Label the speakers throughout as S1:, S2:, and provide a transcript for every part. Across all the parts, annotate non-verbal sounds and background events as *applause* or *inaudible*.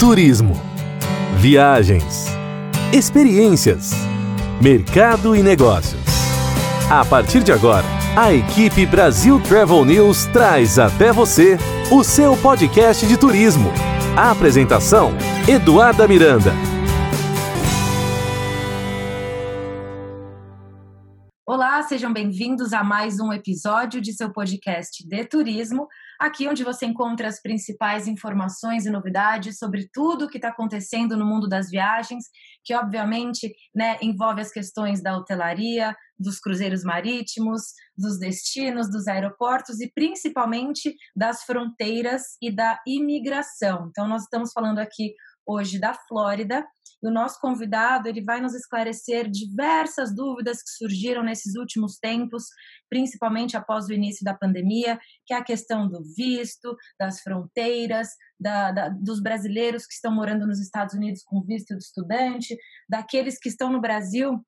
S1: Turismo, viagens, experiências, mercado e negócios. A partir de agora, a equipe Brasil Travel News traz até você o seu podcast de turismo. A apresentação: Eduarda Miranda.
S2: Olá, sejam bem-vindos a mais um episódio de seu podcast de turismo, aqui onde você encontra as principais informações e novidades sobre tudo o que está acontecendo no mundo das viagens, que obviamente né, envolve as questões da hotelaria, dos cruzeiros marítimos, dos destinos, dos aeroportos e principalmente das fronteiras e da imigração. Então, nós estamos falando aqui hoje da Flórida. E o nosso convidado ele vai nos esclarecer diversas dúvidas que surgiram nesses últimos tempos, principalmente após o início da pandemia, que é a questão do visto, das fronteiras, da, da, dos brasileiros que estão morando nos Estados Unidos com visto de estudante, daqueles que estão no Brasil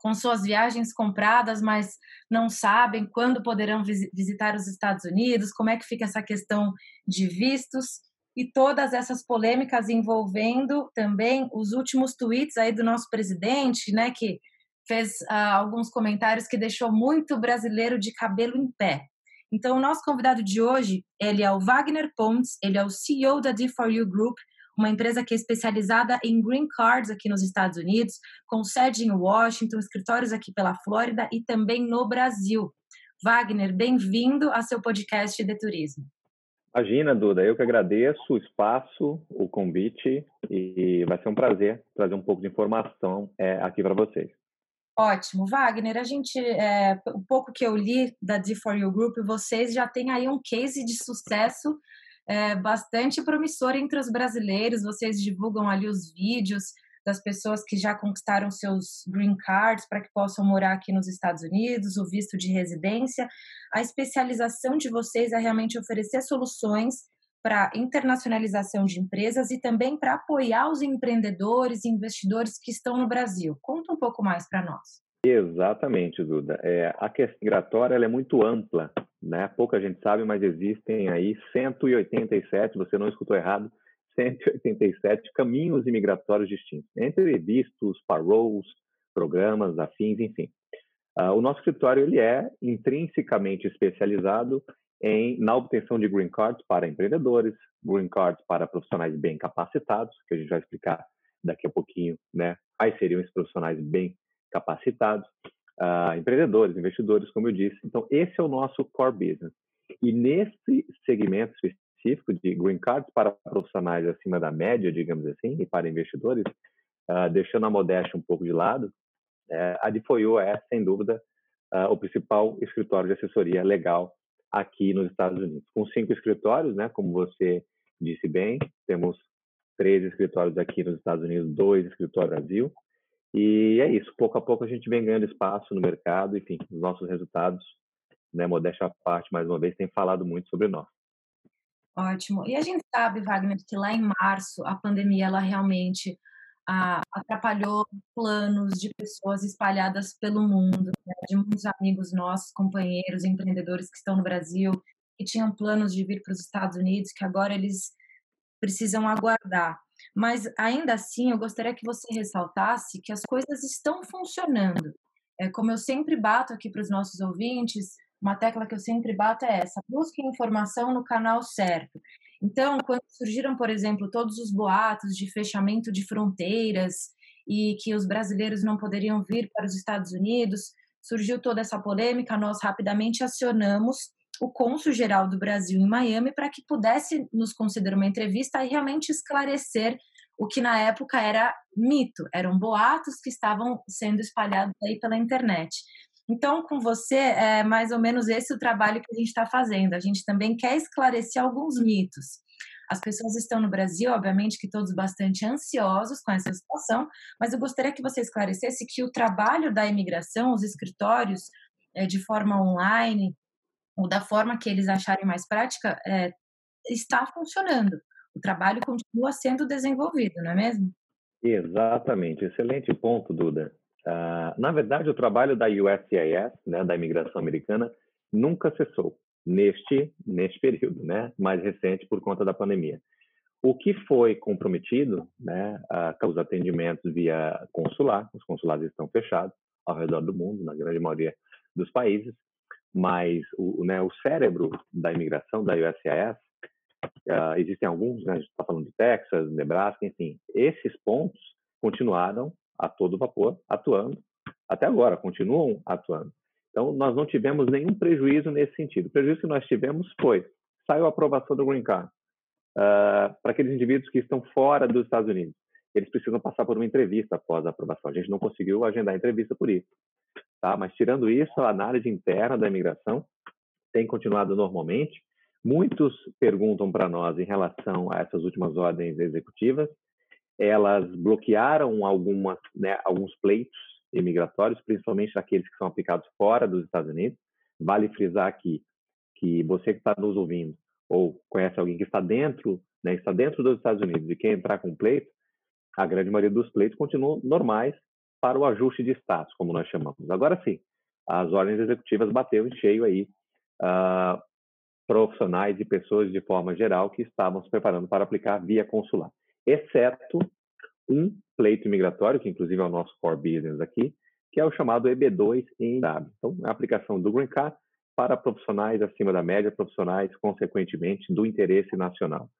S2: com suas viagens compradas, mas não sabem quando poderão visitar os Estados Unidos, como é que fica essa questão de vistos e todas essas polêmicas envolvendo também os últimos tweets aí do nosso presidente, né, que fez uh, alguns comentários que deixou muito brasileiro de cabelo em pé. Então, o nosso convidado de hoje, ele é o Wagner Pontes, ele é o CEO da D4U Group, uma empresa que é especializada em green cards aqui nos Estados Unidos, com sede em Washington, escritórios aqui pela Flórida e também no Brasil. Wagner, bem-vindo ao seu podcast de turismo.
S3: Imagina, Duda, eu que agradeço o espaço, o convite e vai ser um prazer trazer um pouco de informação é, aqui para vocês.
S2: Ótimo. Wagner, a gente, é, o pouco que eu li da D4U Group, vocês já têm aí um case de sucesso é, bastante promissor entre os brasileiros, vocês divulgam ali os vídeos das pessoas que já conquistaram seus green cards para que possam morar aqui nos Estados Unidos, o visto de residência. A especialização de vocês é realmente oferecer soluções para internacionalização de empresas e também para apoiar os empreendedores e investidores que estão no Brasil. Conta um pouco mais para nós.
S3: Exatamente, Duda. É, a questão migratória é muito ampla, né? Pouca gente sabe, mas existem aí 187, você não escutou errado, 187 caminhos imigratórios distintos, entre vistos, paroles, programas, afins, enfim. Uh, o nosso escritório ele é intrinsecamente especializado em, na obtenção de green cards para empreendedores, green cards para profissionais bem capacitados, que a gente vai explicar daqui a pouquinho, né? Quais seriam esses profissionais bem capacitados, uh, empreendedores, investidores, como eu disse. Então, esse é o nosso core business. E nesse segmento específico de green cards para profissionais acima da média, digamos assim, e para investidores, uh, deixando a modéstia um pouco de lado, uh, a Difoio é, sem dúvida, uh, o principal escritório de assessoria legal aqui nos Estados Unidos. Com cinco escritórios, né, como você disse bem, temos três escritórios aqui nos Estados Unidos, dois escritórios no Brasil, e é isso, pouco a pouco a gente vem ganhando espaço no mercado, enfim, os nossos resultados, né, modéstia à parte, mais uma vez, tem falado muito sobre nós.
S2: Ótimo. E a gente sabe, Wagner, que lá em março a pandemia ela realmente ah, atrapalhou planos de pessoas espalhadas pelo mundo, né? de muitos amigos nossos, companheiros, empreendedores que estão no Brasil, que tinham planos de vir para os Estados Unidos, que agora eles precisam aguardar. Mas ainda assim, eu gostaria que você ressaltasse que as coisas estão funcionando. É, como eu sempre bato aqui para os nossos ouvintes, uma tecla que eu sempre bato é essa: busque informação no canal certo. Então, quando surgiram, por exemplo, todos os boatos de fechamento de fronteiras e que os brasileiros não poderiam vir para os Estados Unidos, surgiu toda essa polêmica, nós rapidamente acionamos o cônsul geral do Brasil em Miami para que pudesse nos conceder uma entrevista e realmente esclarecer o que na época era mito, eram boatos que estavam sendo espalhados aí pela internet. Então, com você, é mais ou menos esse o trabalho que a gente está fazendo. A gente também quer esclarecer alguns mitos. As pessoas estão no Brasil, obviamente que todos bastante ansiosos com essa situação, mas eu gostaria que você esclarecesse que o trabalho da imigração, os escritórios, é, de forma online, ou da forma que eles acharem mais prática, é, está funcionando. O trabalho continua sendo desenvolvido, não é mesmo?
S3: Exatamente. Excelente ponto, Duda. Uh, na verdade, o trabalho da USCIS, né, da imigração americana, nunca cessou neste neste período, né, mais recente por conta da pandemia. O que foi comprometido, né, os atendimentos via consular, os consulados estão fechados ao redor do mundo, na grande maioria dos países, mas o, né, o cérebro da imigração, da USCIS, uh, existem alguns, né, a gente está falando de Texas, Nebraska, enfim, esses pontos continuaram a todo vapor atuando, até agora, continuam atuando. Então, nós não tivemos nenhum prejuízo nesse sentido. O prejuízo que nós tivemos foi, saiu a aprovação do Green Card uh, para aqueles indivíduos que estão fora dos Estados Unidos. Eles precisam passar por uma entrevista após a aprovação. A gente não conseguiu agendar a entrevista por isso. Tá? Mas, tirando isso, a análise interna da imigração tem continuado normalmente. Muitos perguntam para nós em relação a essas últimas ordens executivas. Elas bloquearam algumas, né, alguns pleitos imigratórios, principalmente aqueles que são aplicados fora dos Estados Unidos. Vale frisar aqui que você que está nos ouvindo ou conhece alguém que está dentro, né, está dentro dos Estados Unidos e quer entrar com pleito, a grande maioria dos pleitos continuam normais para o ajuste de status, como nós chamamos. Agora sim, as ordens executivas bateu em cheio aí uh, profissionais e pessoas de forma geral que estavam se preparando para aplicar via consular, exceto um pleito migratório, que inclusive é o nosso core business aqui, que é o chamado EB2 em W. Então, a aplicação do Green Card para profissionais acima da média, profissionais, consequentemente, do interesse nacional.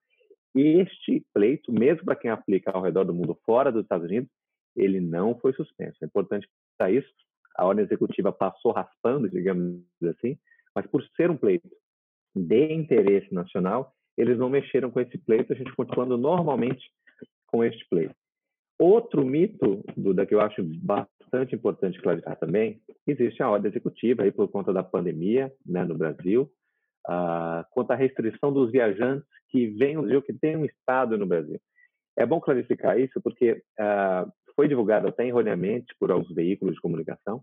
S3: Este pleito, mesmo para quem aplica ao redor do mundo fora dos Estados Unidos, ele não foi suspenso. É importante para isso. A ordem executiva passou raspando, digamos assim, mas por ser um pleito de interesse nacional, eles não mexeram com esse pleito, a gente continuando normalmente com este pleito. Outro mito, Duda, que eu acho bastante importante clarificar também, existe a ordem executiva aí por conta da pandemia né, no Brasil, uh, quanto à restrição dos viajantes que vêm Brasil, que têm um estado no Brasil. É bom clarificar isso porque uh, foi divulgado até erroneamente por alguns veículos de comunicação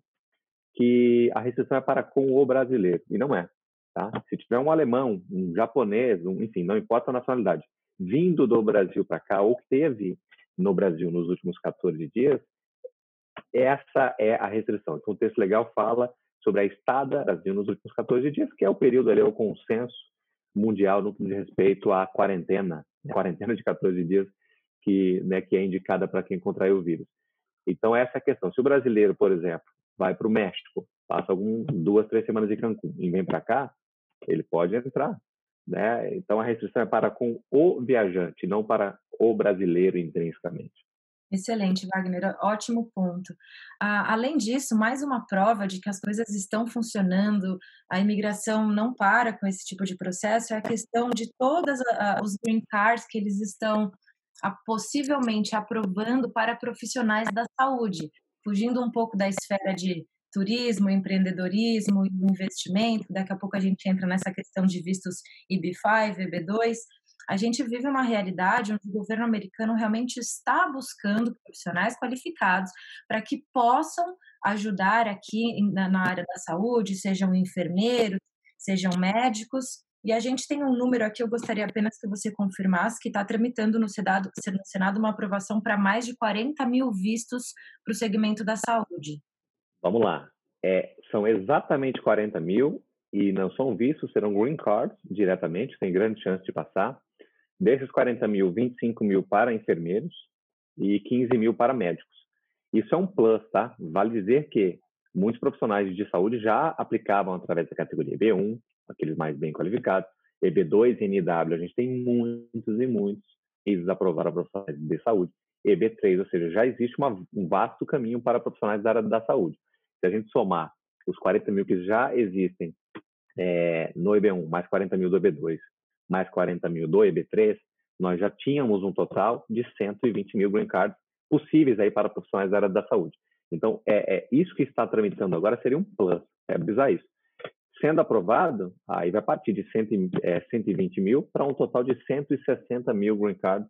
S3: que a restrição é para com o brasileiro, e não é. Tá? Se tiver um alemão, um japonês, um, enfim, não importa a nacionalidade, vindo do Brasil para cá, ou que teve no Brasil nos últimos 14 dias, essa é a restrição. Então, o texto legal fala sobre a estada Brasil nos últimos 14 dias, que é o período ali, o consenso mundial no que diz respeito à quarentena, né? quarentena de 14 dias, que, né, que é indicada para quem contraiu o vírus. Então, essa é a questão. Se o brasileiro, por exemplo, vai para o México, passa algum, duas, três semanas de Cancún e vem para cá, ele pode entrar. Né? Então, a restrição é para com o viajante, não para o brasileiro intrinsecamente.
S2: Excelente, Wagner, ótimo ponto. Ah, além disso, mais uma prova de que as coisas estão funcionando, a imigração não para com esse tipo de processo, é a questão de todos os green cards que eles estão a, possivelmente aprovando para profissionais da saúde, fugindo um pouco da esfera de turismo, empreendedorismo investimento. Daqui a pouco a gente entra nessa questão de vistos IB5, EB2. A gente vive uma realidade onde o governo americano realmente está buscando profissionais qualificados para que possam ajudar aqui na área da saúde, sejam enfermeiros, sejam médicos, e a gente tem um número aqui, eu gostaria apenas que você confirmasse, que está tramitando no Senado, no Senado uma aprovação para mais de 40 mil vistos para o segmento da saúde.
S3: Vamos lá. É, são exatamente 40 mil e não são vistos, serão green cards diretamente, tem grande chance de passar. Desses 40 mil, 25 mil para enfermeiros e 15 mil para médicos. Isso é um plus, tá? Vale dizer que muitos profissionais de saúde já aplicavam através da categoria B1, aqueles mais bem qualificados. EB2 e NW, a gente tem muitos e muitos eles aprovaram profissionais de saúde. EB3, ou seja, já existe uma, um vasto caminho para profissionais da área da saúde. Se a gente somar os 40 mil que já existem é, no EB1, mais 40 mil do EB2, mais 40 mil do EB3, nós já tínhamos um total de 120 mil green cards possíveis aí para profissionais da área da saúde. Então, é, é isso que está tramitando agora seria um plus, é bizarro isso. Sendo aprovado, aí vai partir de 100, é, 120 mil para um total de 160 mil green cards.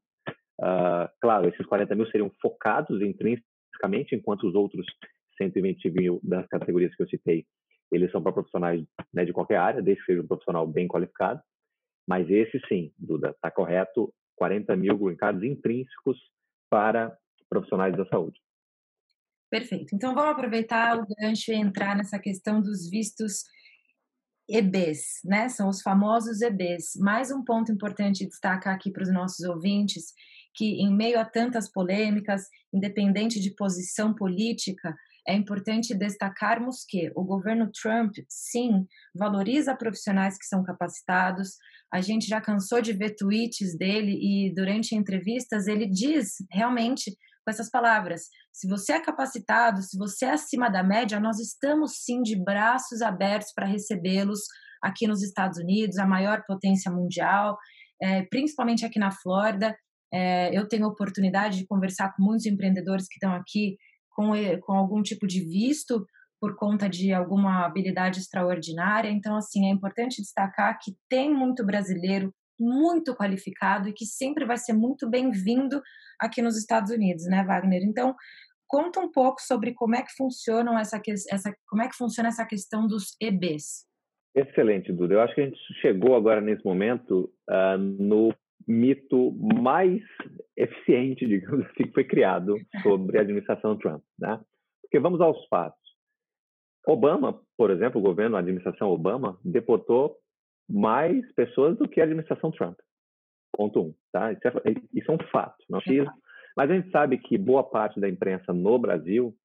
S3: Uh, claro, esses 40 mil seriam focados intrinsecamente, enquanto os outros 120 mil das categorias que eu citei, eles são para profissionais né, de qualquer área, desde que seja um profissional bem qualificado. Mas esse sim, Duda, está correto, 40 mil green cards intrínsecos para profissionais da saúde.
S2: Perfeito. Então vamos aproveitar o gancho e entrar nessa questão dos vistos EBs, né? São os famosos EBs. Mais um ponto importante destacar aqui para os nossos ouvintes, que em meio a tantas polêmicas, independente de posição política, é importante destacarmos que o governo Trump, sim, valoriza profissionais que são capacitados. A gente já cansou de ver tweets dele e durante entrevistas ele diz realmente com essas palavras: se você é capacitado, se você é acima da média, nós estamos sim de braços abertos para recebê-los aqui nos Estados Unidos, a maior potência mundial, é, principalmente aqui na Flórida. É, eu tenho oportunidade de conversar com muitos empreendedores que estão aqui com, com algum tipo de visto por conta de alguma habilidade extraordinária. Então, assim, é importante destacar que tem muito brasileiro muito qualificado e que sempre vai ser muito bem-vindo aqui nos Estados Unidos, né, Wagner? Então, conta um pouco sobre como é que funcionam essa, essa como é que funciona essa questão dos EBs.
S3: Excelente, Duda. Eu acho que a gente chegou agora nesse momento uh, no mito mais eficiente, *laughs* digamos assim, que foi criado sobre a administração Trump, né? Porque vamos aos fatos. Obama, por exemplo, o governo, a administração Obama, deportou mais pessoas do que a administração Trump. Ponto um, tá? Isso é, isso é um fato, não é Mas a gente sabe que boa parte da imprensa no Brasil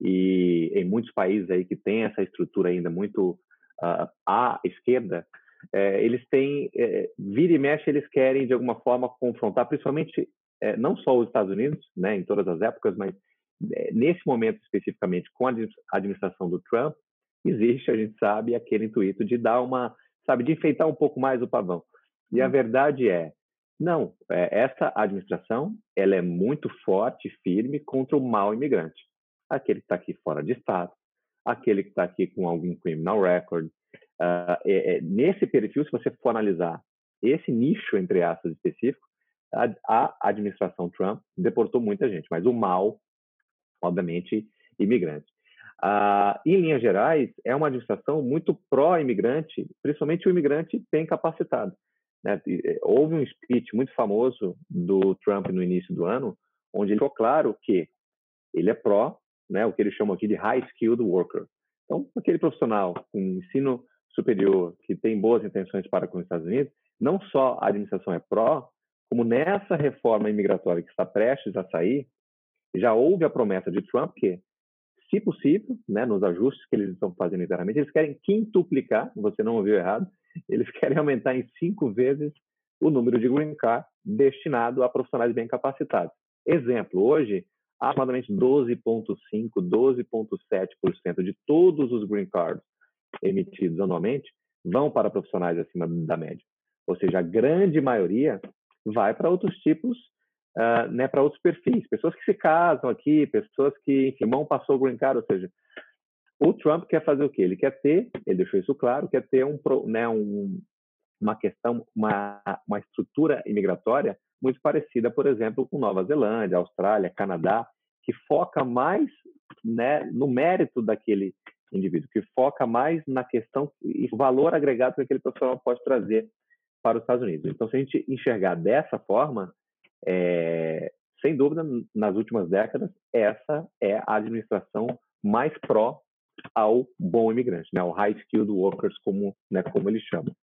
S3: e em muitos países aí que tem essa estrutura ainda muito uh, à esquerda, é, eles têm, é, vira e mexe, eles querem de alguma forma confrontar, principalmente é, não só os Estados Unidos, né, em todas as épocas, mas é, nesse momento especificamente com a administração do Trump, existe, a gente sabe, aquele intuito de dar uma, sabe, de enfeitar um pouco mais o pavão. E a hum. verdade é, não, é, essa administração, ela é muito forte e firme contra o mal imigrante. Aquele que está aqui fora de estado, aquele que está aqui com algum criminal record, Uh, é, é, nesse perfil, se você for analisar esse nicho, entre aspas, específico, a, a, administração Trump deportou muita gente, mas o mal, obviamente, imigrante. Uh, em linhas gerais, é uma administração muito pró-imigrante, principalmente o imigrante bem capacitado. Né? É, houve um speech muito famoso do Trump no início do ano, onde ele ficou claro que ele é pró, né, o que eles chamam aqui de high skilled worker. Então, aquele profissional com ensino superior que tem boas intenções para com os Estados Unidos, não só a administração é pró, como nessa reforma imigratória que está prestes a sair, já houve a promessa de Trump que, se possível, né, nos ajustes que eles estão fazendo internamente, eles querem quintuplicar, você não ouviu errado, eles *laughs* querem aumentar em cinco vezes o número de green card destinado a profissionais bem capacitados. Exemplo, hoje, aproximadamente 12,5%, 12,7% de todos os green cards emitidos anualmente vão para profissionais acima da média. Ou seja, a grande maioria vai para outros tipos, uh, né, para outros perfis. Pessoas que se casam aqui, pessoas que, enfim, mão passou o green card, ou seja, o Trump quer fazer o quê? Ele quer ter, ele deixou isso claro, quer ter um, né, um, uma questão, uma, uma estrutura imigratória muito parecida, por exemplo, com Nova Zelândia, Austrália, Canadá, que foca mais né, no mérito daquele indivíduo, que foca mais na questão e valor agregado que aquele profissional pode trazer para os Estados Unidos. Então, se a gente enxergar dessa forma, é, sem dúvida, nas últimas décadas, essa é a administração mais pró ao bom imigrante, né, ao high skilled workers, como, né, como eles chamam.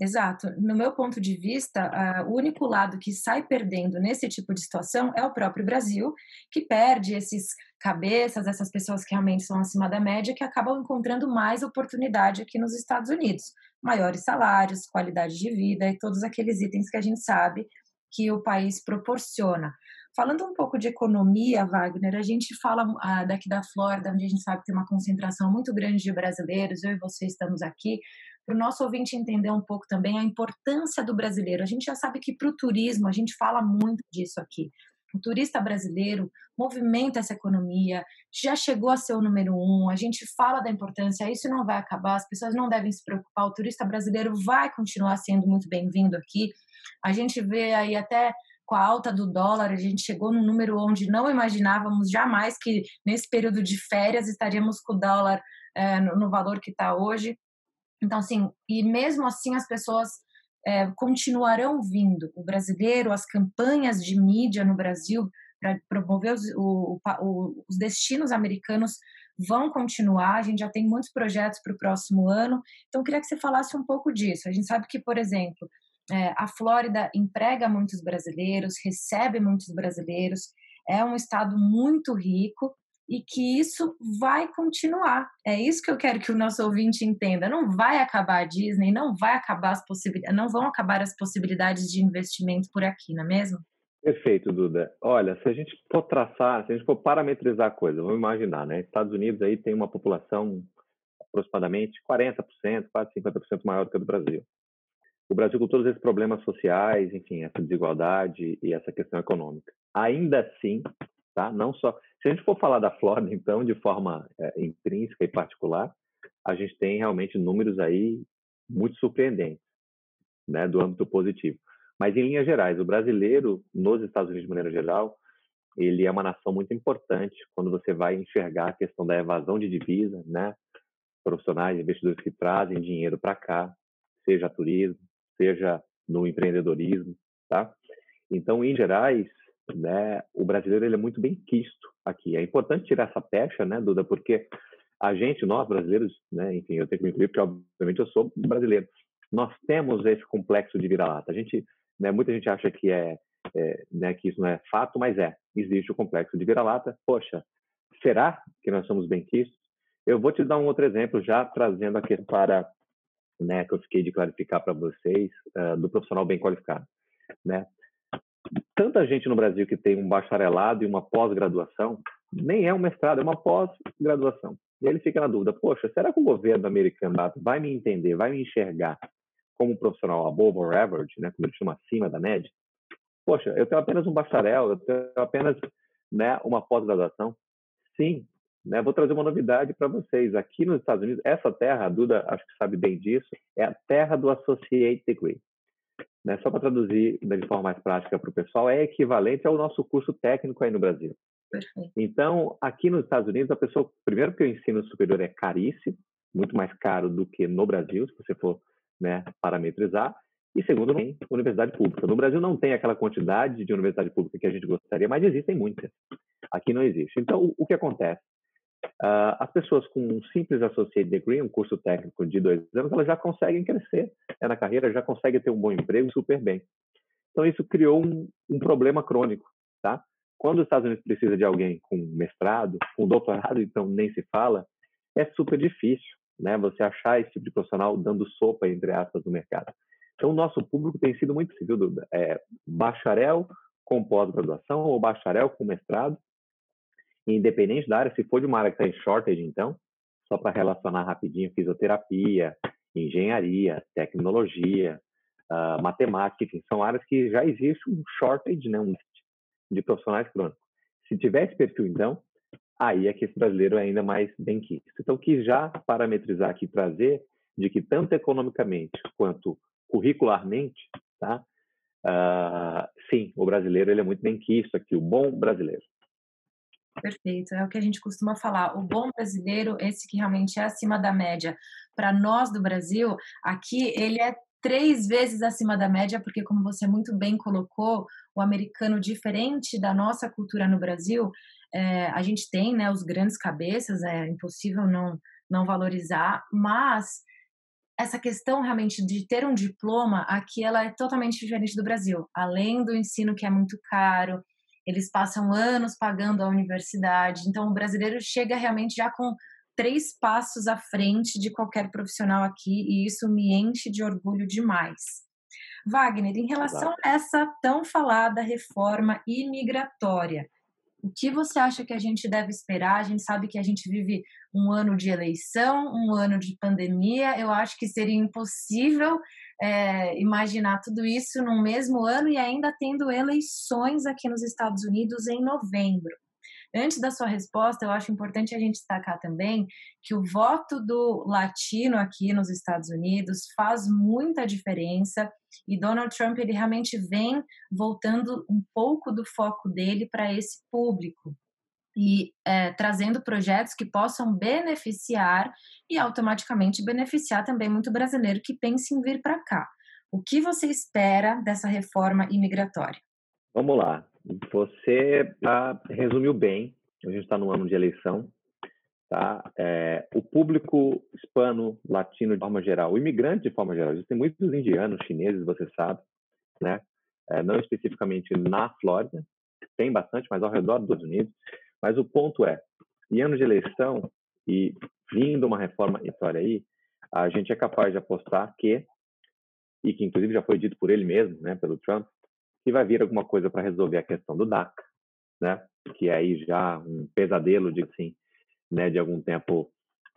S2: Exato. No meu ponto de vista, uh, o único lado que sai perdendo nesse tipo de situação é o próprio Brasil, que perde esses cabeças, essas pessoas que realmente são acima da média, que acabam encontrando mais oportunidade aqui nos Estados Unidos. Maiores salários, qualidade de vida e todos aqueles itens que a gente sabe que o país proporciona. Falando um pouco de economia, Wagner, a gente fala ah, daqui da Flórida, onde a gente sabe que tem uma concentração muito grande de brasileiros, eu e você estamos aqui, para o nosso ouvinte entender um pouco também a importância do brasileiro. A gente já sabe que para o turismo, a gente fala muito disso aqui. O turista brasileiro movimenta essa economia, já chegou a ser o número um, a gente fala da importância, isso não vai acabar, as pessoas não devem se preocupar, o turista brasileiro vai continuar sendo muito bem-vindo aqui. A gente vê aí até com a alta do dólar, a gente chegou num número onde não imaginávamos jamais que nesse período de férias estaríamos com o dólar é, no, no valor que está hoje. Então, assim, e mesmo assim as pessoas é, continuarão vindo. O brasileiro, as campanhas de mídia no Brasil para promover os, o, o, os destinos americanos vão continuar. A gente já tem muitos projetos para o próximo ano. Então, eu queria que você falasse um pouco disso. A gente sabe que, por exemplo, é, a Flórida emprega muitos brasileiros, recebe muitos brasileiros, é um estado muito rico e que isso vai continuar. É isso que eu quero que o nosso ouvinte entenda. Não vai acabar a Disney, não vai acabar as possibilidades, não vão acabar as possibilidades de investimento por aqui, não é mesmo?
S3: Perfeito, Duda. Olha, se a gente for traçar, se a gente for parametrizar a coisa, vamos imaginar, né? Estados Unidos aí tem uma população aproximadamente 40%, quase 50% maior do que a do Brasil. O Brasil com todos esses problemas sociais, enfim, essa desigualdade e essa questão econômica. Ainda assim, tá? Não só se a gente for falar da Flórida, *laughs* então, de forma é, intrínseca e particular, a gente tem realmente números aí muito surpreendentes, né, do âmbito positivo. Mas, em linhas gerais, o brasileiro, nos Estados Unidos de maneira geral, ele é uma nação muito importante quando você vai enxergar a questão da evasão de divisa, né? Profissionais, investidores que trazem dinheiro para cá, seja turismo, seja no empreendedorismo, tá? Então, em gerais, né, o brasileiro ele é muito bem quisto aqui. É importante tirar essa pecha, né, Duda, porque a gente, nós brasileiros, né, enfim, eu tenho que me incluir porque obviamente eu sou brasileiro. Nós temos esse complexo de vira-lata. A gente né? Muita gente acha que é, é né, que isso não é fato, mas é. Existe o complexo de vira-lata. Poxa, será que nós somos benquistos? Eu vou te dar um outro exemplo, já trazendo aqui para né, que eu fiquei de clarificar para vocês uh, do profissional bem qualificado, né? Tanta gente no Brasil que tem um bacharelado e uma pós-graduação, nem é um mestrado, é uma pós-graduação. E ele fica na dúvida: poxa, será que o governo americano vai me entender, vai me enxergar como um profissional above or average, né, como ele chama, acima da média, poxa, eu tenho apenas um bacharel, eu tenho apenas né, uma pós-graduação. Sim, né, vou trazer uma novidade para vocês. Aqui nos Estados Unidos, essa terra, a Duda acho que sabe bem disso, é a terra do Associate Degree. Né, só para traduzir de forma mais prática para o pessoal, é equivalente ao nosso curso técnico aí no Brasil. Perfeito. Então, aqui nos Estados Unidos, a pessoa, primeiro que o ensino superior é caríssimo, muito mais caro do que no Brasil, se você for né, parametrizar. E segundo, tem universidade pública. No Brasil não tem aquela quantidade de universidade pública que a gente gostaria, mas existem muitas. Aqui não existe. Então, o que acontece? Uh, as pessoas com um simples associate degree, um curso técnico de dois anos, elas já conseguem crescer né, na carreira, já conseguem ter um bom emprego super bem. Então, isso criou um, um problema crônico, tá? Quando os Estados Unidos precisa de alguém com mestrado, com doutorado, então nem se fala, é super difícil né? Você achar esse tipo de profissional dando sopa, entre aspas, no mercado. Então, o nosso público tem sido muito civil. É, bacharel com pós-graduação ou bacharel com mestrado, independente da área, se for de uma área que está em shortage, então, só para relacionar rapidinho, fisioterapia, engenharia, tecnologia, uh, matemática, enfim, são áreas que já existe um shortage, né, um de profissionais crônicos. Se tiver esse perfil, então, aí é que esse brasileiro é ainda mais bem quisto. Então, quis já parametrizar aqui, trazer de que tanto economicamente quanto curricularmente, tá? Uh, sim, o brasileiro ele é muito bem quisto aqui, o bom brasileiro.
S2: Perfeito, é o que a gente costuma falar. O bom brasileiro, esse que realmente é acima da média, para nós do Brasil, aqui ele é três vezes acima da média, porque, como você muito bem colocou, o americano, diferente da nossa cultura no Brasil, é, a gente tem né, os grandes cabeças, é impossível não, não valorizar, mas essa questão realmente de ter um diploma aqui ela é totalmente diferente do Brasil. Além do ensino que é muito caro, eles passam anos pagando a universidade, então o brasileiro chega realmente já com três passos à frente de qualquer profissional aqui e isso me enche de orgulho demais. Wagner, em relação a essa tão falada reforma imigratória, o que você acha que a gente deve esperar? A gente sabe que a gente vive um ano de eleição, um ano de pandemia. Eu acho que seria impossível é, imaginar tudo isso no mesmo ano e ainda tendo eleições aqui nos Estados Unidos em novembro. Antes da sua resposta, eu acho importante a gente destacar também que o voto do latino aqui nos Estados Unidos faz muita diferença e Donald Trump ele realmente vem voltando um pouco do foco dele para esse público e é, trazendo projetos que possam beneficiar e automaticamente beneficiar também muito brasileiro que pense em vir para cá. O que você espera dessa reforma imigratória?
S3: Vamos lá. Você ah, resumiu bem. A gente está no ano de eleição. tá? É, o público hispano, latino de forma geral, o imigrante de forma geral, existem muitos indianos, chineses, você sabe, né? É, não especificamente na Flórida, tem bastante, mas ao redor dos Estados Unidos. Mas o ponto é, em anos de eleição e vindo uma reforma história aí, a gente é capaz de apostar que, e que inclusive já foi dito por ele mesmo, né, pelo Trump, que vai vir alguma coisa para resolver a questão do DACA, né, que é aí já um pesadelo, de assim, né, de algum tempo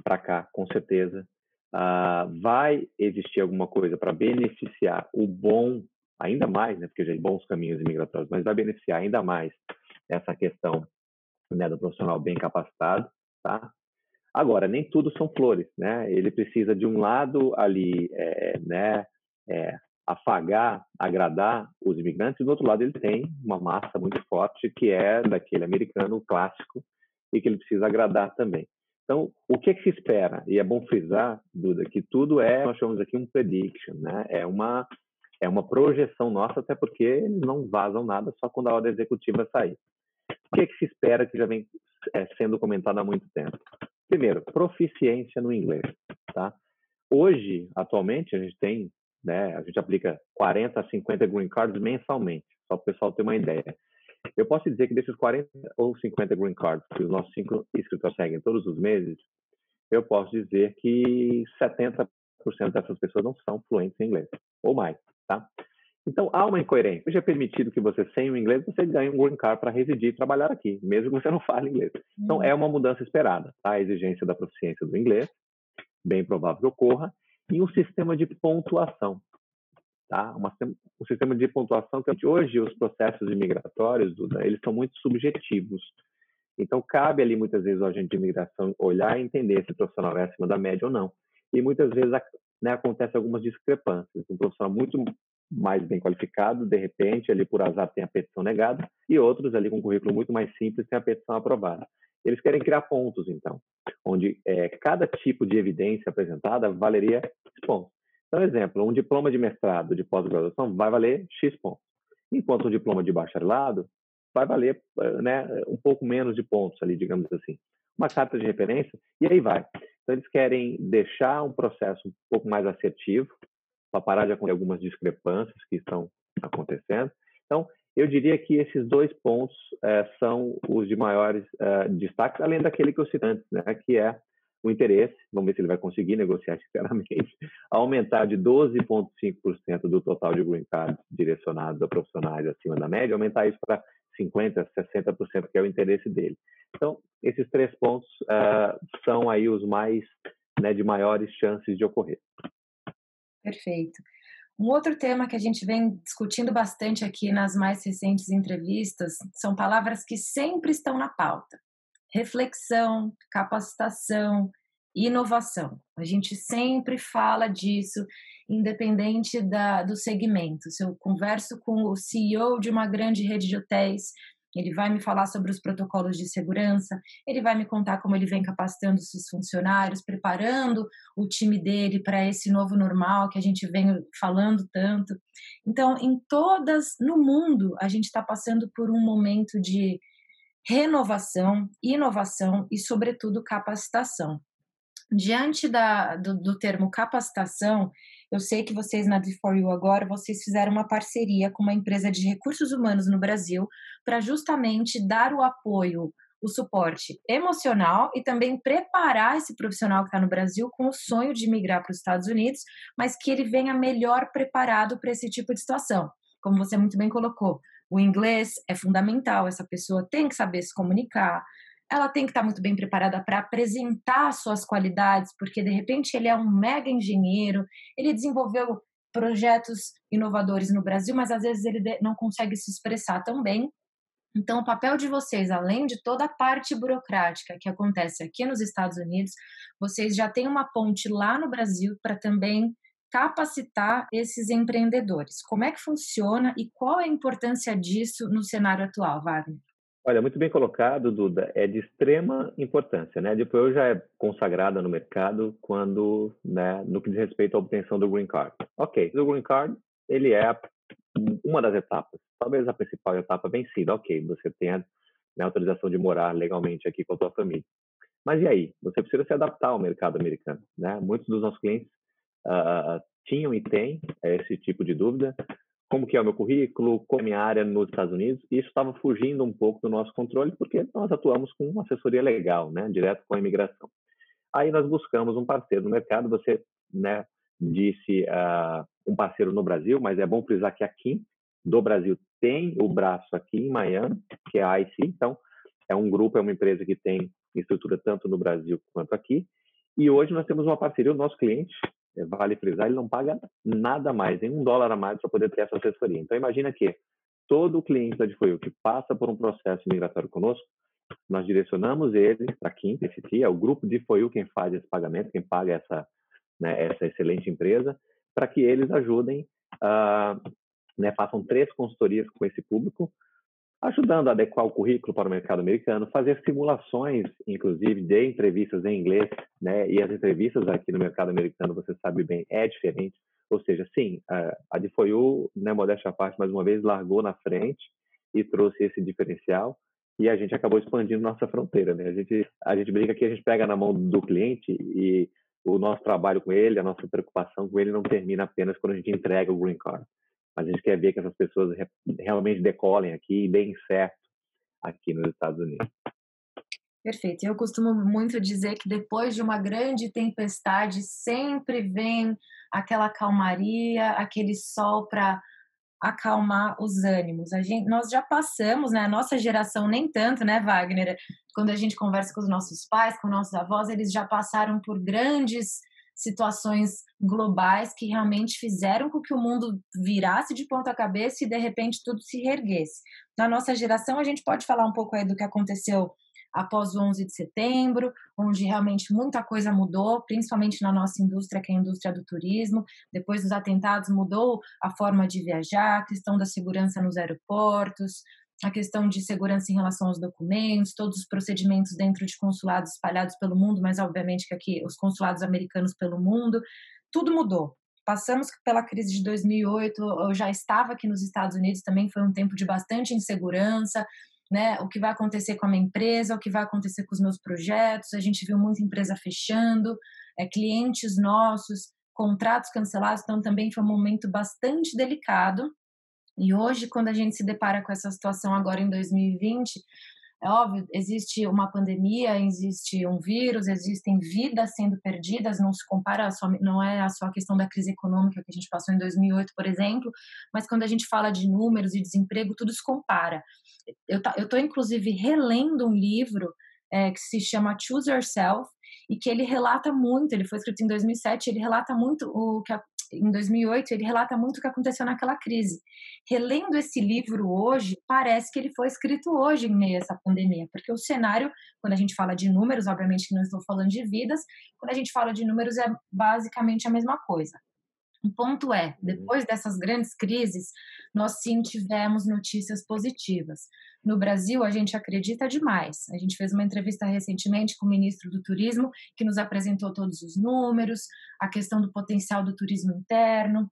S3: para cá, com certeza. Uh, vai existir alguma coisa para beneficiar o bom, ainda mais, né, porque já tem bons caminhos imigratórios, mas vai beneficiar ainda mais essa questão né, do profissional bem capacitado, tá? Agora, nem tudo são flores, né? Ele precisa de um lado ali, é, né, é, afagar, agradar os imigrantes, e do outro lado ele tem uma massa muito forte que é daquele americano clássico e que ele precisa agradar também. Então, o que, é que se espera? E é bom frisar, Duda, que tudo é, nós chamamos aqui um prediction, né? É uma, é uma projeção nossa, até porque eles não vazam nada só quando a ordem executiva sair. O que, é que se espera que já vem é, sendo comentado há muito tempo? Primeiro, proficiência no inglês, tá? Hoje, atualmente, a gente tem, né, a gente aplica 40 a 50 green cards mensalmente, só para o pessoal ter uma ideia. Eu posso dizer que desses 40 ou 50 green cards que os nossos cinco inscritos seguem todos os meses, eu posso dizer que 70% dessas pessoas não são fluentes em inglês, ou mais, tá? Então, há uma incoerência. Hoje é permitido que você, sem o inglês, você ganhe um green card para residir e trabalhar aqui, mesmo que você não *laughs* fale inglês. Então, é uma mudança esperada. Tá? A exigência da proficiência do inglês, bem provável que ocorra, e um sistema de pontuação tá? Uma, um sistema de pontuação que hoje os processos imigratórios, Duda, eles são muito subjetivos. Então, cabe ali muitas vezes o agente de imigração olhar e entender se o profissional é acima da média ou não. E muitas vezes né, acontece algumas discrepâncias. Um profissional muito mais bem qualificado, de repente, ali por azar tem a petição negada, e outros ali com um currículo muito mais simples tem a petição aprovada. Eles querem criar pontos, então, onde é, cada tipo de evidência apresentada valeria pontos. Então, exemplo, um diploma de mestrado, de pós-graduação, vai valer X pontos. Enquanto um diploma de bacharelado vai valer eh, né, um pouco menos de pontos ali, digamos assim. Uma carta de referência, e aí vai. Então, eles querem deixar um processo um pouco mais assertivo, para parar de acontecer algumas discrepâncias que estão acontecendo. Então, eu diria que esses dois pontos eh, são os de maiores eh, destaques, além daquele que eu citei antes, né, que é o interesse, vamos ver se ele vai conseguir negociar *laughs* sinceramente, aumentar de 12,5% do total de green cards direcionados a profissionais acima da média, aumentar isso para 50%, 60%, que é o interesse dele. Então, esses três pontos uh, são aí os mais, né, de maiores chances de ocorrer.
S2: Perfeito. Um outro tema que a gente vem discutindo bastante aqui nas mais recentes entrevistas são palavras que sempre estão na pauta reflexão, capacitação, inovação. A gente sempre fala disso, independente da, do segmento. Se eu converso com o CEO de uma grande rede de hotéis, ele vai me falar sobre os protocolos de segurança, ele vai me contar como ele vem capacitando seus funcionários, preparando o time dele para esse novo normal que a gente vem falando tanto. Então, em todas, no mundo, a gente está passando por um momento de renovação, inovação e, sobretudo, capacitação. Diante da, do, do termo capacitação, eu sei que vocês na D4U agora, vocês fizeram uma parceria com uma empresa de recursos humanos no Brasil para justamente dar o apoio, o suporte emocional e também preparar esse profissional que está no Brasil com o sonho de migrar para os Estados Unidos, mas que ele venha melhor preparado para esse tipo de situação. Como você muito bem colocou, o inglês é fundamental, essa pessoa tem que saber se comunicar, ela tem que estar muito bem preparada para apresentar suas qualidades, porque de repente ele é um mega engenheiro, ele desenvolveu projetos inovadores no Brasil, mas às vezes ele não consegue se expressar tão bem. Então, o papel de vocês, além de toda a parte burocrática que acontece aqui nos Estados Unidos, vocês já têm uma ponte lá no Brasil para também capacitar esses empreendedores. Como é que funciona e qual a importância disso no cenário atual, Wagner?
S3: Olha, muito bem colocado, Duda. É de extrema importância, né? Depois já é consagrada no mercado quando, né, no que diz respeito à obtenção do green card. Ok, o green card ele é uma das etapas, talvez a principal etapa vencida. Ok, você tem a né, autorização de morar legalmente aqui com a sua família. Mas e aí? Você precisa se adaptar ao mercado americano, né? Muitos dos nossos clientes uh, tinham e têm esse tipo de dúvida. Como que é o meu currículo? Qual é a minha área nos Estados Unidos? E isso estava fugindo um pouco do nosso controle, porque nós atuamos com uma assessoria legal, né? Direto com a imigração. Aí nós buscamos um parceiro no mercado. Você, né, disse uh, um parceiro no Brasil, mas é bom frisar que aqui do Brasil tem o braço aqui em Miami, que é a IC. Então, é um grupo, é uma empresa que tem estrutura tanto no Brasil quanto aqui. E hoje nós temos uma parceria, o nosso cliente, vale frisar, ele não paga nada mais, nem um dólar a mais para poder ter essa assessoria. Então, imagina que todo cliente da Difoil que passa por um processo migratório conosco, nós direcionamos ele para quem PCT, é o grupo de FOIU quem faz esse pagamento, quem paga essa, né, essa excelente empresa, para que eles ajudem, uh, né, façam três consultorias com esse público, ajudando a adequar o currículo para o mercado americano, fazer simulações, inclusive, de entrevistas em inglês, né? E as entrevistas aqui no mercado americano, você sabe bem, é diferente. Ou seja, sim, a, a de Foiu, né, modéstia à parte, mais uma vez, largou na frente e trouxe esse diferencial e a gente acabou expandindo nossa fronteira, né? A gente, a gente brinca que a gente pega na mão do cliente e o nosso trabalho com ele, a nossa preocupação com ele não termina apenas quando a gente entrega o green card. A gente quer ver que essas pessoas realmente decolem aqui e deem certo aqui nos Estados Unidos.
S2: Perfeito. Eu costumo muito dizer que depois de uma grande tempestade sempre vem aquela calmaria, aquele sol para acalmar os ânimos. A gente, nós já passamos, né? A nossa geração nem tanto, né, Wagner? Quando a gente conversa com os nossos pais, com nossos avós, eles já passaram por grandes situações globais que realmente fizeram com que o mundo virasse de ponta cabeça e de repente tudo se reerguesse. Na nossa geração, a gente pode falar um pouco aí do que aconteceu após o 11 de setembro, onde realmente muita coisa mudou, principalmente na nossa indústria, que é a indústria do turismo. Depois dos atentados, mudou a forma de viajar, a questão da segurança nos aeroportos, a questão de segurança em relação aos documentos, todos os procedimentos dentro de consulados espalhados pelo mundo, mas obviamente que aqui os consulados americanos pelo mundo, tudo mudou. Passamos pela crise de 2008, eu já estava aqui nos Estados Unidos, também foi um tempo de bastante insegurança, né? O que vai acontecer com a minha empresa, o que vai acontecer com os meus projetos. A gente viu muita empresa fechando, é, clientes nossos, contratos cancelados, então também foi um momento bastante delicado. E hoje, quando a gente se depara com essa situação agora em 2020, é óbvio, existe uma pandemia, existe um vírus, existem vidas sendo perdidas, não se compara, só, não é só a questão da crise econômica que a gente passou em 2008, por exemplo, mas quando a gente fala de números e desemprego, tudo se compara. Eu estou, inclusive, relendo um livro é, que se chama Choose Yourself, e que ele relata muito, ele foi escrito em 2007, ele relata muito o que em 2008, ele relata muito o que aconteceu naquela crise. Relendo esse livro hoje, parece que ele foi escrito hoje em meio a essa pandemia, porque o cenário, quando a gente fala de números, obviamente que não estou falando de vidas, quando a gente fala de números é basicamente a mesma coisa. O ponto é, uhum. depois dessas grandes crises, nós sim tivemos notícias positivas. No Brasil, a gente acredita demais. A gente fez uma entrevista recentemente com o ministro do Turismo, que nos apresentou todos os números, a questão do potencial do turismo interno.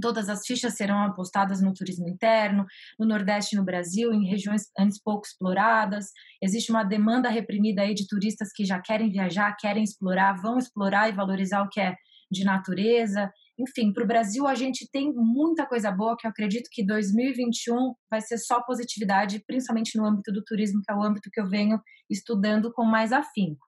S2: Todas as fichas serão apostadas no turismo interno, no Nordeste no Brasil, em regiões antes pouco exploradas. Existe uma demanda reprimida aí de turistas que já querem viajar, querem explorar, vão explorar e valorizar o que é de natureza. Enfim, para o Brasil a gente tem muita coisa boa que eu acredito que 2021 vai ser só positividade, principalmente no âmbito do turismo, que é o âmbito que eu venho estudando com mais afinco.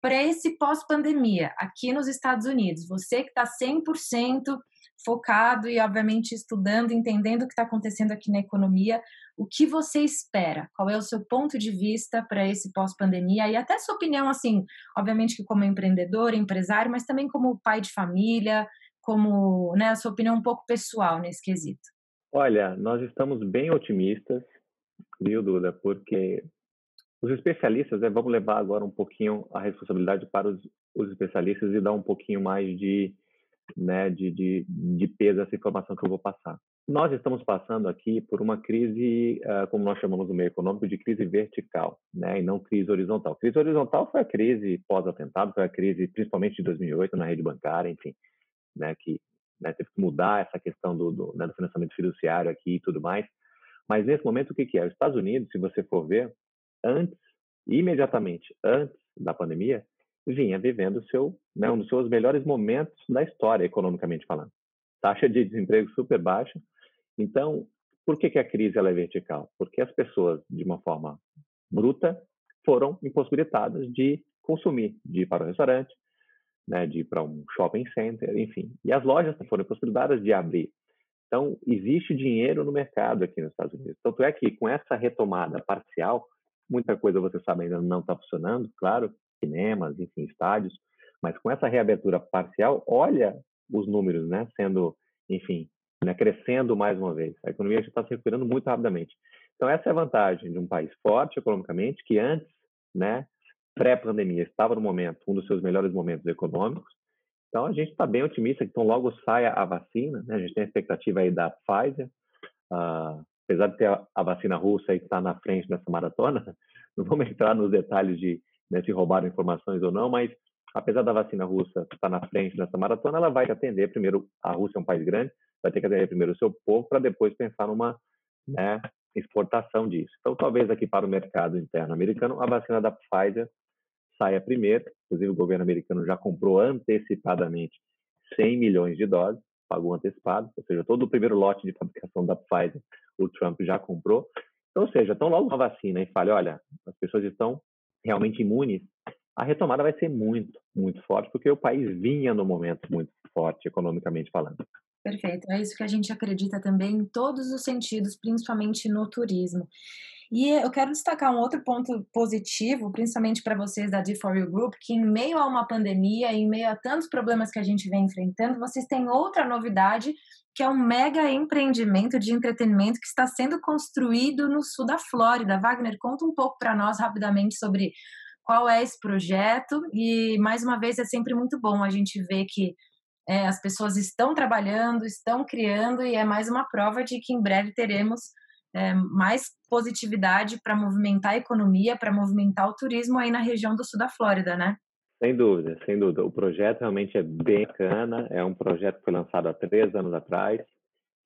S2: Para esse pós-pandemia, aqui nos Estados Unidos, você que está 100% focado e, obviamente, estudando, entendendo o que está acontecendo aqui na economia, o que você espera? Qual é o seu ponto de vista para esse pós-pandemia? E até sua opinião, assim, obviamente que como empreendedor, empresário, mas também como pai de família, como né, a sua opinião um pouco pessoal nesse quesito.
S3: Olha, nós estamos bem otimistas, viu, Duda? Porque os especialistas, né, vamos levar agora um pouquinho a responsabilidade para os, os especialistas e dar um pouquinho mais de, né, de, de, de peso essa informação que eu vou passar. Nós estamos passando aqui por uma crise, uh, como nós chamamos no meio econômico, de crise vertical, né, e não crise horizontal. Crise horizontal foi a crise pós-atentado, foi a crise principalmente de 2008 na rede bancária, enfim né, que né, teve que mudar essa questão do, do, né, do, financiamento fiduciário aqui e tudo mais. Mas nesse momento, o que, que é? Os Estados Unidos, se você for ver, antes, imediatamente antes da pandemia, vinha vivendo seu, né, um dos seus melhores momentos da história, economicamente falando. Taxa de desemprego super baixa. Então, por que, que a crise ela é vertical? Porque as pessoas, de uma forma bruta, foram impossibilitadas de consumir, de ir para o restaurante, né, de ir para um shopping center, enfim. E as lojas foram impossibilitadas de abrir. Então, existe dinheiro no mercado aqui nos Estados Unidos. Tanto é que, com essa retomada parcial, muita coisa, você sabe, ainda não está funcionando, claro, cinemas, enfim, estádios, mas com essa reabertura parcial, olha os números, né, sendo, enfim, né, crescendo mais uma vez. A economia já está se recuperando muito rapidamente. Então, essa é a vantagem de um país forte economicamente, que antes, né, pré-pandemia, estava no momento, um dos seus melhores momentos econômicos, então, a gente está bem otimista que então logo saia a vacina. Né? A gente tem a expectativa aí da Pfizer. Uh, apesar de ter a, a vacina russa aí que está na frente nessa maratona, *laughs* não vamos entrar nos detalhes de né, se roubaram informações ou não, mas apesar da vacina russa estar na frente nessa maratona, ela vai atender primeiro, a Rússia é um país grande, vai ter que atender primeiro o seu povo para depois pensar numa né, exportação disso. Então, talvez aqui para o mercado interno americano, a vacina da Pfizer saia primeiro. Inclusive, o governo americano já comprou antecipadamente 100 milhões de doses, pagou antecipado, ou seja, todo o primeiro lote de fabricação da Pfizer, o Trump já comprou. Então, ou seja, tão logo a vacina e fale, olha, as pessoas estão realmente imunes, a retomada vai ser muito, muito forte, porque o país vinha no momento muito forte, economicamente falando.
S2: Perfeito, é isso que a gente acredita também em todos os sentidos, principalmente no turismo. E eu quero destacar um outro ponto positivo, principalmente para vocês da D4U Group, que em meio a uma pandemia, em meio a tantos problemas que a gente vem enfrentando, vocês têm outra novidade, que é um mega empreendimento de entretenimento que está sendo construído no sul da Flórida. Wagner, conta um pouco para nós rapidamente sobre qual é esse projeto e mais uma vez é sempre muito bom a gente ver que é, as pessoas estão trabalhando, estão criando e é mais uma prova de que em breve teremos é, mais positividade para movimentar a economia, para movimentar o turismo aí na região do sul da Flórida, né?
S3: Sem dúvida, sem dúvida. O projeto realmente é bem bacana. É um projeto que foi lançado há três anos atrás.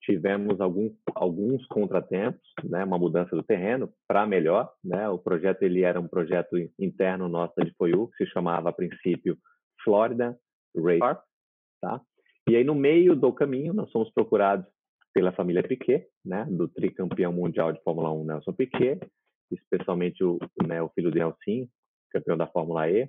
S3: Tivemos algum, alguns contratempos, né? Uma mudança do terreno para melhor, né? O projeto ele era um projeto interno nosso de FOIU, que se chamava a princípio Florida Race Park, tá? E aí no meio do caminho nós fomos procurados pela família Piquet, né, do tricampeão mundial de Fórmula 1 Nelson Piquet, especialmente o, né, o filho de Nelson, campeão da Fórmula E.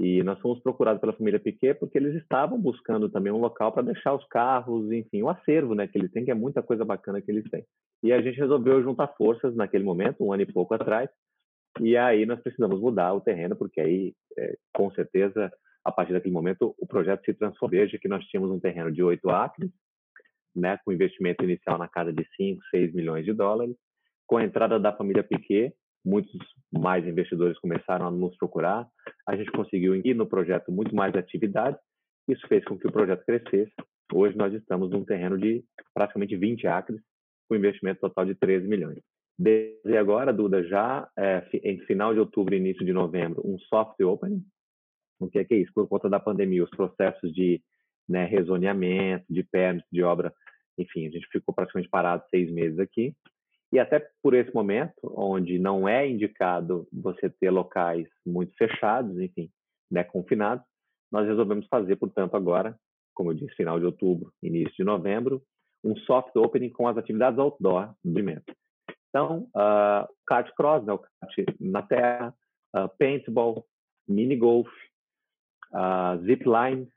S3: E nós fomos procurados pela família Piquet porque eles estavam buscando também um local para deixar os carros, enfim, o acervo né, que eles têm, que é muita coisa bacana que eles têm. E a gente resolveu juntar forças naquele momento, um ano e pouco atrás, e aí nós precisamos mudar o terreno, porque aí, é, com certeza, a partir daquele momento, o projeto se transformou. Veja que nós tínhamos um terreno de 8 acres, né, com investimento inicial na casa de 5, 6 milhões de dólares. Com a entrada da família Piquet, muitos mais investidores começaram a nos procurar. A gente conseguiu ir no projeto muito mais atividade. Isso fez com que o projeto crescesse. Hoje nós estamos num terreno de praticamente 20 acres, com investimento total de 13 milhões. Desde agora, Duda, já é, em final de outubro e início de novembro, um soft opening. O que é, que é isso? Por conta da pandemia, os processos de né, rezoneamento, de permits de obra enfim, a gente ficou praticamente parado seis meses aqui. E até por esse momento, onde não é indicado você ter locais muito fechados, enfim, né, confinados, nós resolvemos fazer, portanto, agora, como eu disse, final de outubro, início de novembro, um soft opening com as atividades outdoor do evento. Então, uh, kart cross, né, o kart na terra, uh, paintball, mini golf, uh, zip line,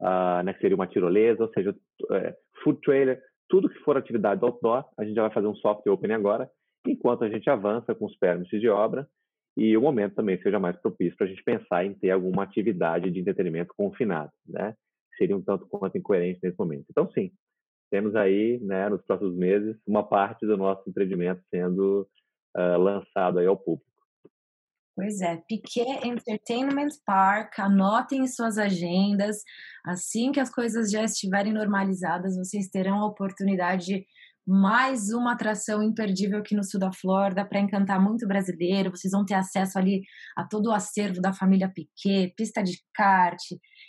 S3: uh, né, que seria uma tirolesa, ou seja, é, food trailer, tudo que for atividade outdoor, a gente já vai fazer um soft opening agora, enquanto a gente avança com os permits de obra e o momento também seja mais propício para a gente pensar em ter alguma atividade de entretenimento confinado, né? Seria um tanto quanto incoerente nesse momento. Então, sim, temos aí, né, nos próximos meses, uma parte do nosso empreendimento sendo uh, lançado aí ao público.
S2: Pois é, Piquet Entertainment Park, anotem em suas agendas. Assim que as coisas já estiverem normalizadas, vocês terão a oportunidade de mais uma atração imperdível aqui no sul da Flórida para encantar muito brasileiro. Vocês vão ter acesso ali a todo o acervo da família Piquet, pista de kart.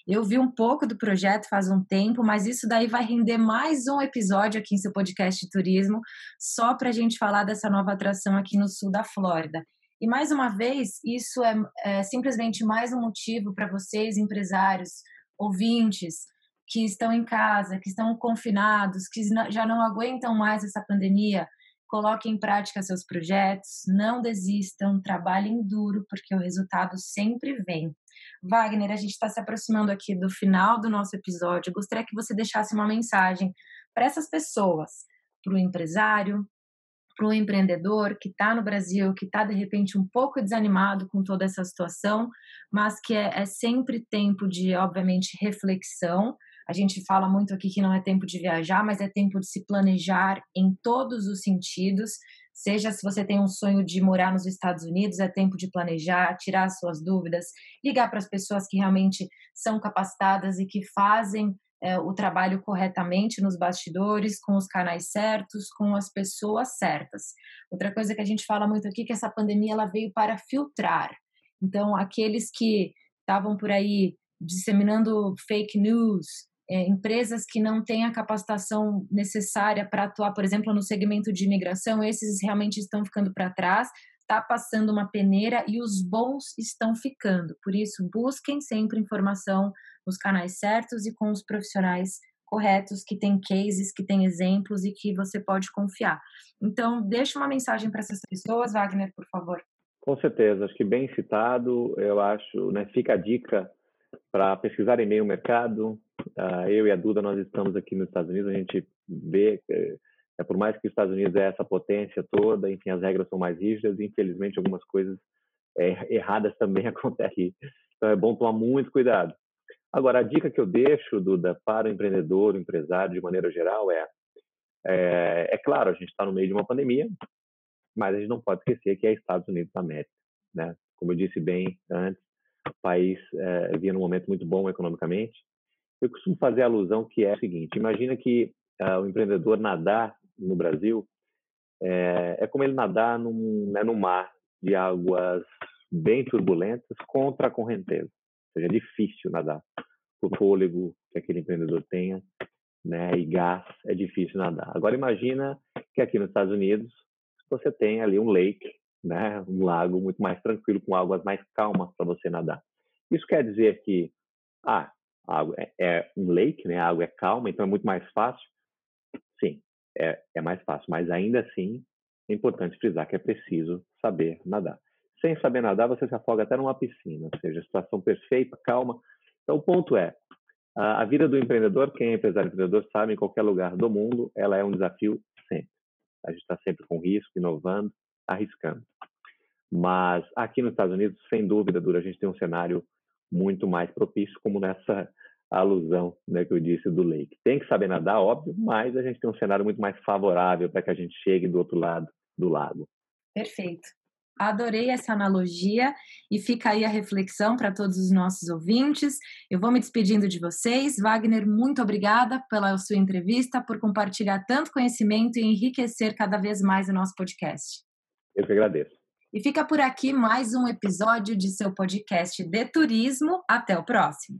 S2: Eu vi um pouco do projeto faz um tempo, mas isso daí vai render mais um episódio aqui em seu podcast de turismo, só para a gente falar dessa nova atração aqui no sul da Flórida. E mais uma vez, isso é, é simplesmente mais um motivo para vocês, empresários, ouvintes, que estão em casa, que estão confinados, que já não aguentam mais essa pandemia, coloquem em prática seus projetos, não desistam, trabalhem duro, porque o resultado sempre vem. Wagner, a gente está se aproximando aqui do final do nosso episódio. Eu gostaria que você deixasse uma mensagem para essas pessoas, para o empresário, para o empreendedor que está no Brasil, que está de repente um pouco desanimado com toda essa situação, mas que é, é sempre tempo de, obviamente, reflexão. A gente fala muito aqui que não é tempo de viajar, mas é tempo de se planejar em todos os sentidos. Seja se você tem um sonho de morar nos Estados Unidos, é tempo de planejar, tirar suas dúvidas, ligar para as pessoas que realmente são capacitadas e que fazem é, o trabalho corretamente nos bastidores, com os canais certos, com as pessoas certas. Outra coisa que a gente fala muito aqui é que essa pandemia ela veio para filtrar. Então, aqueles que estavam por aí disseminando fake news, é, empresas que não têm a capacitação necessária para atuar, por exemplo, no segmento de imigração, esses realmente estão ficando para trás, está passando uma peneira e os bons estão ficando. Por isso, busquem sempre informação nos canais certos e com os profissionais corretos, que têm cases, que têm exemplos e que você pode confiar. Então, deixa uma mensagem para essas pessoas, Wagner, por favor.
S3: Com certeza, acho que bem citado, eu acho, né, fica a dica para pesquisar em meio mercado. Uh, eu e a Duda, nós estamos aqui nos Estados Unidos, a gente vê, é, por mais que os Estados Unidos é essa potência toda, enfim, as regras são mais rígidas, infelizmente algumas coisas é, erradas também *laughs* acontecem. Então é bom tomar muito cuidado. Agora, a dica que eu deixo, Duda, para o empreendedor, o empresário, de maneira geral, é: é, é claro, a gente está no meio de uma pandemia, mas a gente não pode esquecer que é Estados Unidos da América. Né? Como eu disse bem antes, o país é, vinha num momento muito bom economicamente. Eu costumo fazer a alusão que é o seguinte: imagina que uh, o empreendedor nadar no Brasil é, é como ele nadar num, né, mar de águas bem turbulentas contra a correnteza seja, é difícil nadar. Por fôlego que aquele empreendedor tenha, né, e gás, é difícil nadar. Agora imagina que aqui nos Estados Unidos você tem ali um lake, né, um lago muito mais tranquilo, com águas mais calmas para você nadar. Isso quer dizer que, ah, a água é, é, um lake, né, a água é calma, então é muito mais fácil? Sim, é, é mais fácil, mas ainda assim é importante frisar que é preciso saber nadar sem saber nadar, você se afoga até numa piscina, ou seja, situação perfeita, calma. Então, o ponto é, a vida do empreendedor, quem é empresário empreendedor sabe, em qualquer lugar do mundo, ela é um desafio sempre. A gente está sempre com risco, inovando, arriscando. Mas aqui nos Estados Unidos, sem dúvida, Dura, a gente tem um cenário muito mais propício, como nessa alusão né, que eu disse do Lake. Tem que saber nadar, óbvio, mas a gente tem um cenário muito mais favorável para que a gente chegue do outro lado do lago.
S2: Perfeito. Adorei essa analogia e fica aí a reflexão para todos os nossos ouvintes. Eu vou me despedindo de vocês. Wagner, muito obrigada pela sua entrevista, por compartilhar tanto conhecimento e enriquecer cada vez mais o nosso podcast.
S3: Eu que agradeço.
S2: E fica por aqui mais um episódio de seu podcast de turismo. Até o próximo.